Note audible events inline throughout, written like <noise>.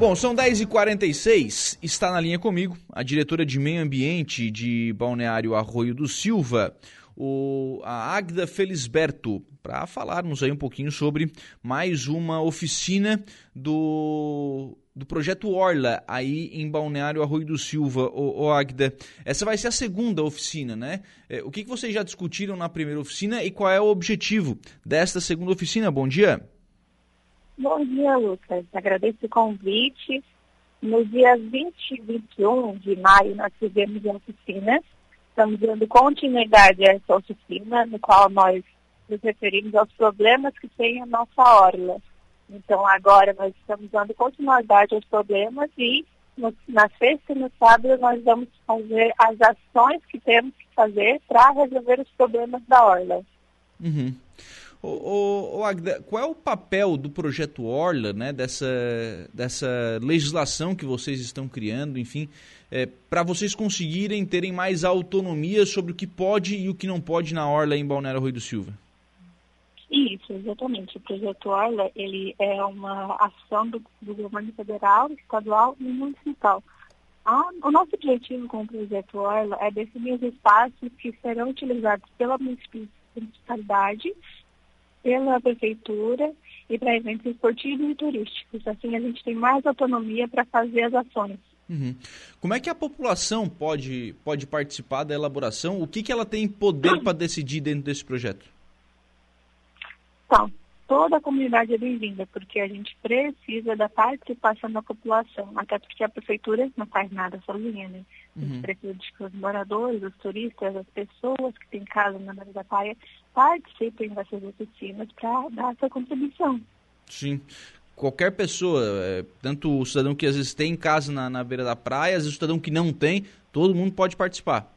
Bom, são 10h46, está na linha comigo a diretora de Meio Ambiente de Balneário Arroio do Silva, o, a Agda Felisberto, para falarmos aí um pouquinho sobre mais uma oficina do, do projeto Orla, aí em Balneário Arroio do Silva. Ô, ô Agda, essa vai ser a segunda oficina, né? É, o que, que vocês já discutiram na primeira oficina e qual é o objetivo desta segunda oficina? Bom dia. Bom dia, Lucas. Agradeço o convite. No dia 20 e 21 de maio, nós tivemos a oficina. Estamos dando continuidade a essa oficina, no qual nós nos referimos aos problemas que tem a nossa orla. Então, agora nós estamos dando continuidade aos problemas e no, na sexta e no sábado nós vamos fazer as ações que temos que fazer para resolver os problemas da orla. Uhum. Ô, ô, Agda, qual é o papel do projeto Orla, né, dessa, dessa legislação que vocês estão criando, enfim, é, para vocês conseguirem terem mais autonomia sobre o que pode e o que não pode na Orla em Balneário Rui do Silva? Isso, exatamente. O projeto Orla, ele é uma ação do, do governo federal, estadual e municipal. O nosso objetivo com o projeto Orla é definir os espaços que serão utilizados pela municipalidade pela prefeitura e para eventos esportivos e turísticos. Assim a gente tem mais autonomia para fazer as ações. Uhum. Como é que a população pode, pode participar da elaboração? O que, que ela tem poder <clears throat> para decidir dentro desse projeto? Então, toda a comunidade é bem-vinda, porque a gente precisa da participação da população, até porque a prefeitura não faz nada sozinha, né? A gente uhum. precisa de que os moradores, os turistas, as pessoas que têm casa na beira da praia participem dessas oficinas para dar essa contribuição. Sim. Qualquer pessoa, é, tanto o cidadão que às vezes tem casa na, na beira da praia, às vezes o cidadão que não tem, todo mundo pode participar.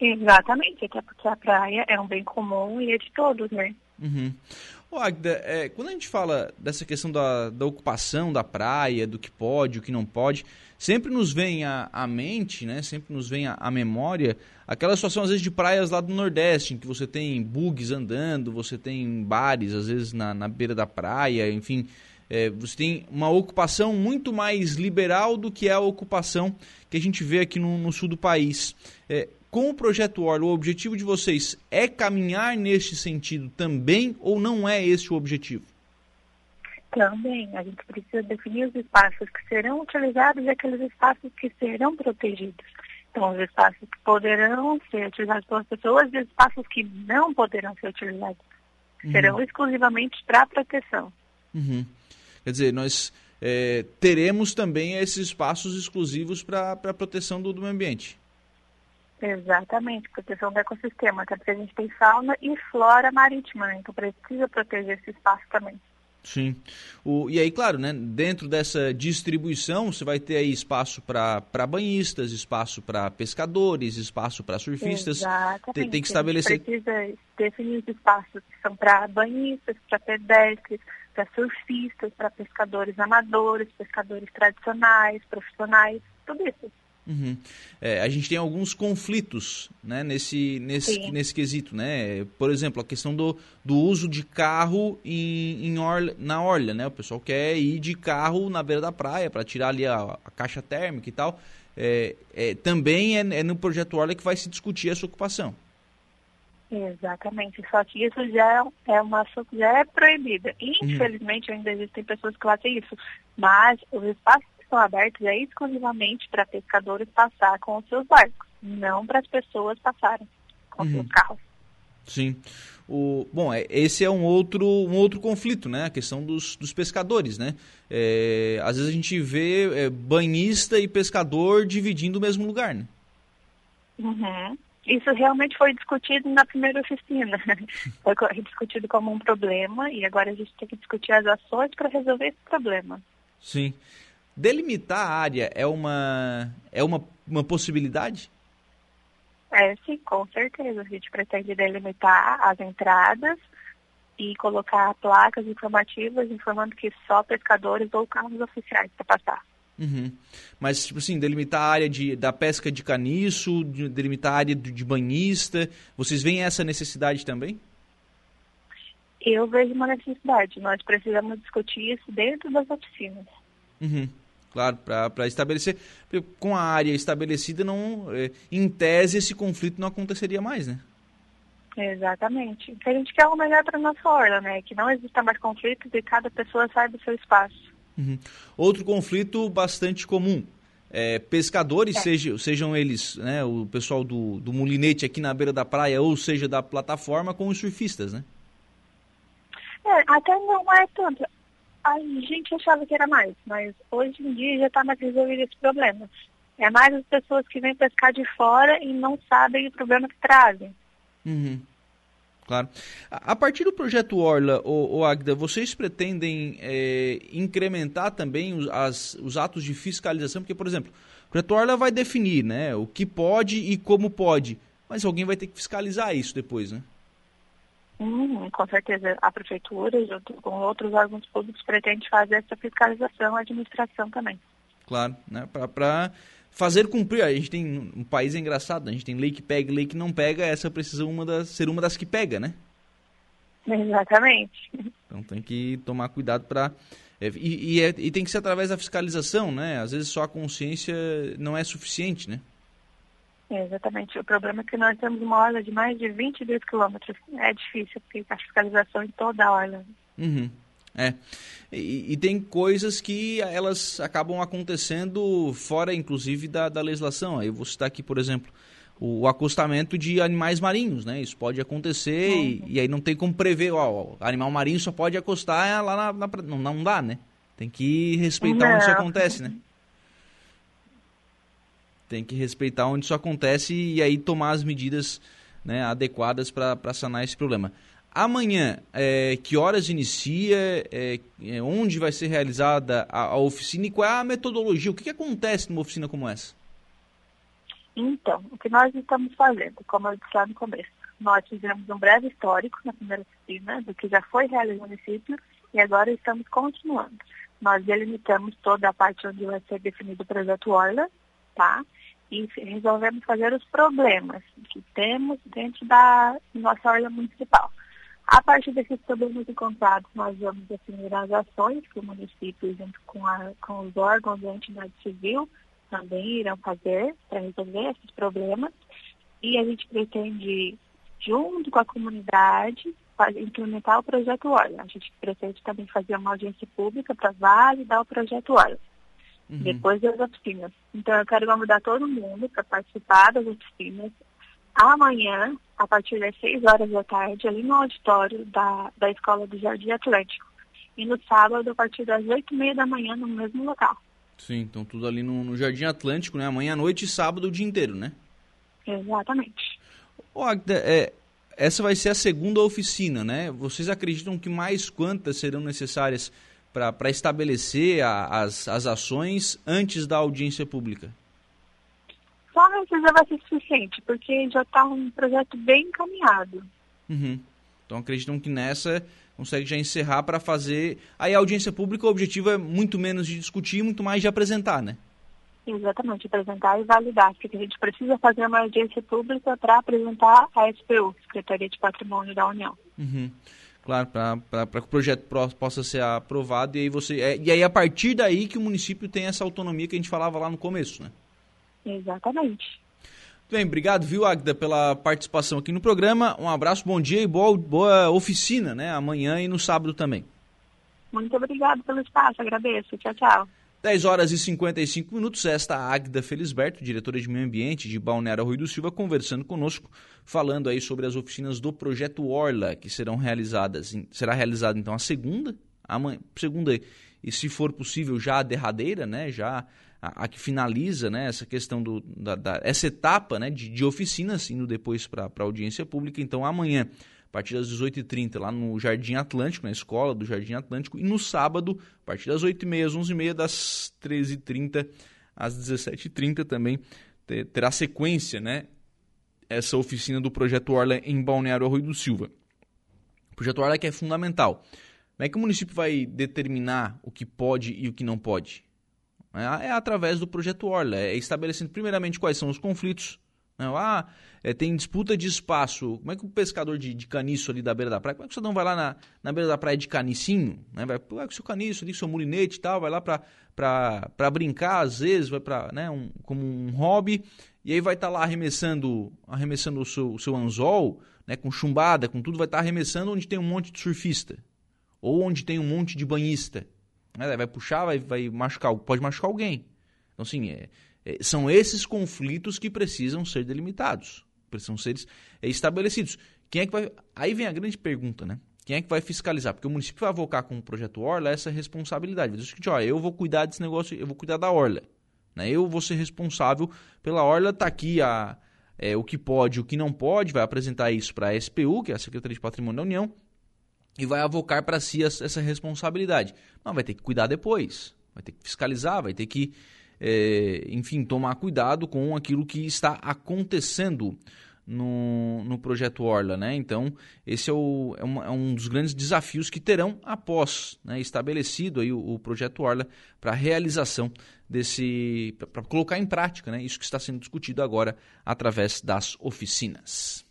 Exatamente, até porque a praia é um bem comum e é de todos, né? Uhum. Ô, Agda, é, quando a gente fala dessa questão da, da ocupação da praia, do que pode, o que não pode, sempre nos vem à, mente, né? Sempre nos vem à, memória aquela situação, às vezes, de praias lá do Nordeste, em que você tem bugs andando, você tem bares, às vezes, na, na beira da praia, enfim. É, você tem uma ocupação muito mais liberal do que a ocupação que a gente vê aqui no, no sul do país. É, com o projeto Orla, o objetivo de vocês é caminhar neste sentido também ou não é esse o objetivo? Também, a gente precisa definir os espaços que serão utilizados e aqueles espaços que serão protegidos. Então, os espaços que poderão ser utilizados pelas pessoas e os espaços que não poderão ser utilizados. Uhum. Serão exclusivamente para proteção. Uhum. Quer dizer, nós é, teremos também esses espaços exclusivos para a proteção do, do meio ambiente. Exatamente, proteção do ecossistema, até porque a gente tem fauna e flora marítima, então precisa proteger esse espaço também. Sim. O, e aí, claro, né, dentro dessa distribuição, você vai ter aí espaço para banhistas, espaço para pescadores, espaço para surfistas. Exatamente. Tem, tem que estabelecer. precisa definir os espaços que são para banhistas, para pedestres, para surfistas, para pescadores amadores, pescadores tradicionais, profissionais, tudo isso. Uhum. É, a gente tem alguns conflitos né, nesse, nesse, nesse quesito. Né? Por exemplo, a questão do, do uso de carro em, em orla, na orla. Né? O pessoal quer ir de carro na beira da praia para tirar ali a, a, caixa térmica e tal. É, é, também é, é, no projeto Orla que vai se discutir essa ocupação. Exatamente, só que isso já é uma já é proibida. Uhum. Infelizmente uhum. ainda existem pessoas que fazem isso, mas os espaços são abertos é exclusivamente para pescadores passar com os seus barcos, não para as pessoas passarem com uhum. seus carros. Sim. O, bom, é, esse é um outro, um outro conflito, né? A questão dos, dos pescadores, né? É, às vezes a gente vê é, banhista e pescador dividindo o mesmo lugar, né? Uhum. Isso realmente foi discutido na primeira oficina. <laughs> Foi discutido como um problema e agora a gente tem que discutir as ações para resolver esse problema. Sim. Delimitar a área é uma, é uma, uma possibilidade? É, sim, com certeza. A gente pretende delimitar as entradas e colocar placas informativas informando que só pescadores ou carros oficiais para passar. Uhum. Mas, tipo assim, delimitar a área de, da pesca de caniço, de, delimitar a área de, de banhista, vocês veem essa necessidade também? Eu vejo uma necessidade. Nós precisamos discutir isso dentro das oficinas. Uhum. Claro, para estabelecer. Com a área estabelecida, não, é, em tese, esse conflito não aconteceria mais, né? Exatamente. que a gente quer o melhor para nossa orla, né? Que não exista mais conflitos e cada pessoa saiba do seu espaço. Uhum. Outro conflito bastante comum. É, pescadores, é. Seja, sejam eles né, o pessoal do, do mulinete aqui na beira da praia, ou seja, da plataforma, com os surfistas, né? É, até não é tanto. A gente achava que era mais, mas hoje em dia já está mais resolvido esse problema. É mais as pessoas que vêm pescar de fora e não sabem o problema que trazem. Uhum. Claro. A partir do projeto Orla, o, Agda, vocês pretendem é, incrementar também os, as, os atos de fiscalização? Porque, por exemplo, o projeto Orla vai definir né, o que pode e como pode, mas alguém vai ter que fiscalizar isso depois, né? Hum, com certeza, a prefeitura, junto com outros órgãos públicos, pretende fazer essa fiscalização, a administração também. Claro, né? Para fazer cumprir. A gente tem um país engraçado, a gente tem lei que pega e lei que não pega, essa precisa uma das, ser uma das que pega, né? Exatamente. Então tem que tomar cuidado para é, e, e, é, e, tem que ser através da fiscalização, né? Às vezes só a consciência não é suficiente, né? Exatamente. O problema é que nós temos uma orla de mais de 22 quilômetros. É difícil, porque a fiscalização em toda a orla. Uhum. É. E, e, tem coisas que elas acabam acontecendo fora, inclusive, da, da legislação. Aí eu vou citar aqui, por exemplo, o, acostamento de animais marinhos, né? Isso pode acontecer uhum. e, e, aí não tem como prever. Ó, o animal marinho só pode acostar lá na... na não, não dá, né? Tem que respeitar não. onde isso acontece, né? <laughs> Tem que respeitar onde isso acontece e aí tomar as medidas né, adequadas para sanar esse problema. Amanhã, é, que horas inicia, é, é, onde vai ser realizada a, a, oficina e qual é a metodologia? O que, que, acontece numa oficina como essa? Então, o que nós estamos fazendo, como eu disse lá no começo, nós fizemos um breve histórico na primeira oficina do que já foi realizado no município e agora estamos continuando. Nós delimitamos toda a parte onde vai ser definido o projeto Orla, E resolvemos fazer os problemas que temos dentro da nossa Orla municipal. A partir desses problemas encontrados, nós vamos definir as ações que o município, junto com, a, com os órgãos da entidade civil, também irão fazer para resolver esses problemas. E a gente pretende, junto com a comunidade, implementar o projeto Olha. A gente pretende também fazer uma audiência pública para validar o projeto Olha. Uhum. Depois das oficinas. Então, eu quero convidar todo mundo para participar das oficinas amanhã, a partir das 6 horas da tarde, ali no auditório da, da Escola do Jardim Atlântico. E no sábado, a partir das 8 e meia da manhã, no mesmo local. Sim, então tudo ali no, no Jardim Atlântico, né? Amanhã à noite e sábado o dia inteiro, né? Exatamente. Ô, Agda, é, essa vai ser a segunda oficina, né? Vocês acreditam que mais quantas serão necessárias para estabelecer a, as, as ações antes da audiência pública? Só não precisa vai ser suficiente, porque já está um projeto bem encaminhado. Uhum. Então acreditam que nessa consegue já encerrar para fazer. Aí a audiência pública, o objetivo é muito menos de discutir, muito mais de apresentar, né? Exatamente, apresentar e validar, porque a gente precisa fazer uma audiência pública para apresentar a SPU, Secretaria de Patrimônio da União. Uhum. Claro, para que o projeto possa ser aprovado e aí você. É, e aí a partir daí que o município tem essa autonomia que a gente falava lá no começo, né? Exatamente. Bem, obrigado, viu, Agda, pela participação aqui no programa. Um abraço, bom dia e boa, boa oficina, né? Amanhã e no sábado também. Muito obrigado pelo espaço, agradeço. Tchau, tchau. 10 horas e 55 minutos, esta Agda Felisberto, diretora de Meio Ambiente de Balneário Rui do Silva, conversando conosco, falando aí sobre as oficinas do projeto Orla, que serão realizadas, será realizada então a segunda, amanhã, segunda e se for possível já a derradeira, né, já a, a que finaliza né, essa questão do, da, da essa etapa né, de, de oficinas, indo depois para a audiência pública. Então, amanhã, a partir das 18h30, lá no Jardim Atlântico, na escola do Jardim Atlântico, e no sábado, a partir das 8h30 às 11h30, das 13h30 às 17h30 também terá sequência, né? Essa oficina do Projeto Orla em Balneário Arroio do Silva. O Projeto Orla que é fundamental. Como é que o município vai determinar o que pode e o que não pode? É, é através do projeto Orla, é estabelecendo primeiramente quais são os conflitos, Né? Ah, é, tem disputa de espaço. Como é que o pescador de, de, caniço ali da beira da praia, como é que o cidadão vai lá na, na beira da praia de canicinho, né? vai, com seu caniço ali, seu mulinete e tal, vai lá para brincar, às vezes, vai para né, um, como um hobby, e aí vai estar tá lá arremessando, arremessando o seu, o seu anzol, né, com chumbada, com tudo, vai estar tá arremessando onde tem um monte de surfista, ou onde tem um monte de banhista. Né? Vai puxar, vai, vai machucar, pode machucar alguém. Então, assim, é, é, são esses conflitos que precisam ser delimitados precisam ser é, estabelecidos. Quem é que vai. Aí vem a grande pergunta, né? Quem é que vai fiscalizar? Porque o município vai avocar com o projeto Orla essa responsabilidade. Que, ó, eu vou cuidar desse negócio, eu vou cuidar da Orla. Né? Eu vou ser responsável pela Orla, tá aqui a, é, o que pode o que não pode, vai apresentar isso para a SPU, que é a Secretaria de Patrimônio da União, e vai avocar para si essa responsabilidade. Não, vai ter que cuidar depois, vai ter que fiscalizar, vai ter que é, enfim, tomar cuidado com aquilo que está acontecendo no, no projeto Orla. Né? Então, esse é, o, é, uma, é um dos grandes desafios que terão após né, estabelecido aí o, o projeto Orla para a realização desse. para colocar em prática né, isso que está sendo discutido agora através das oficinas.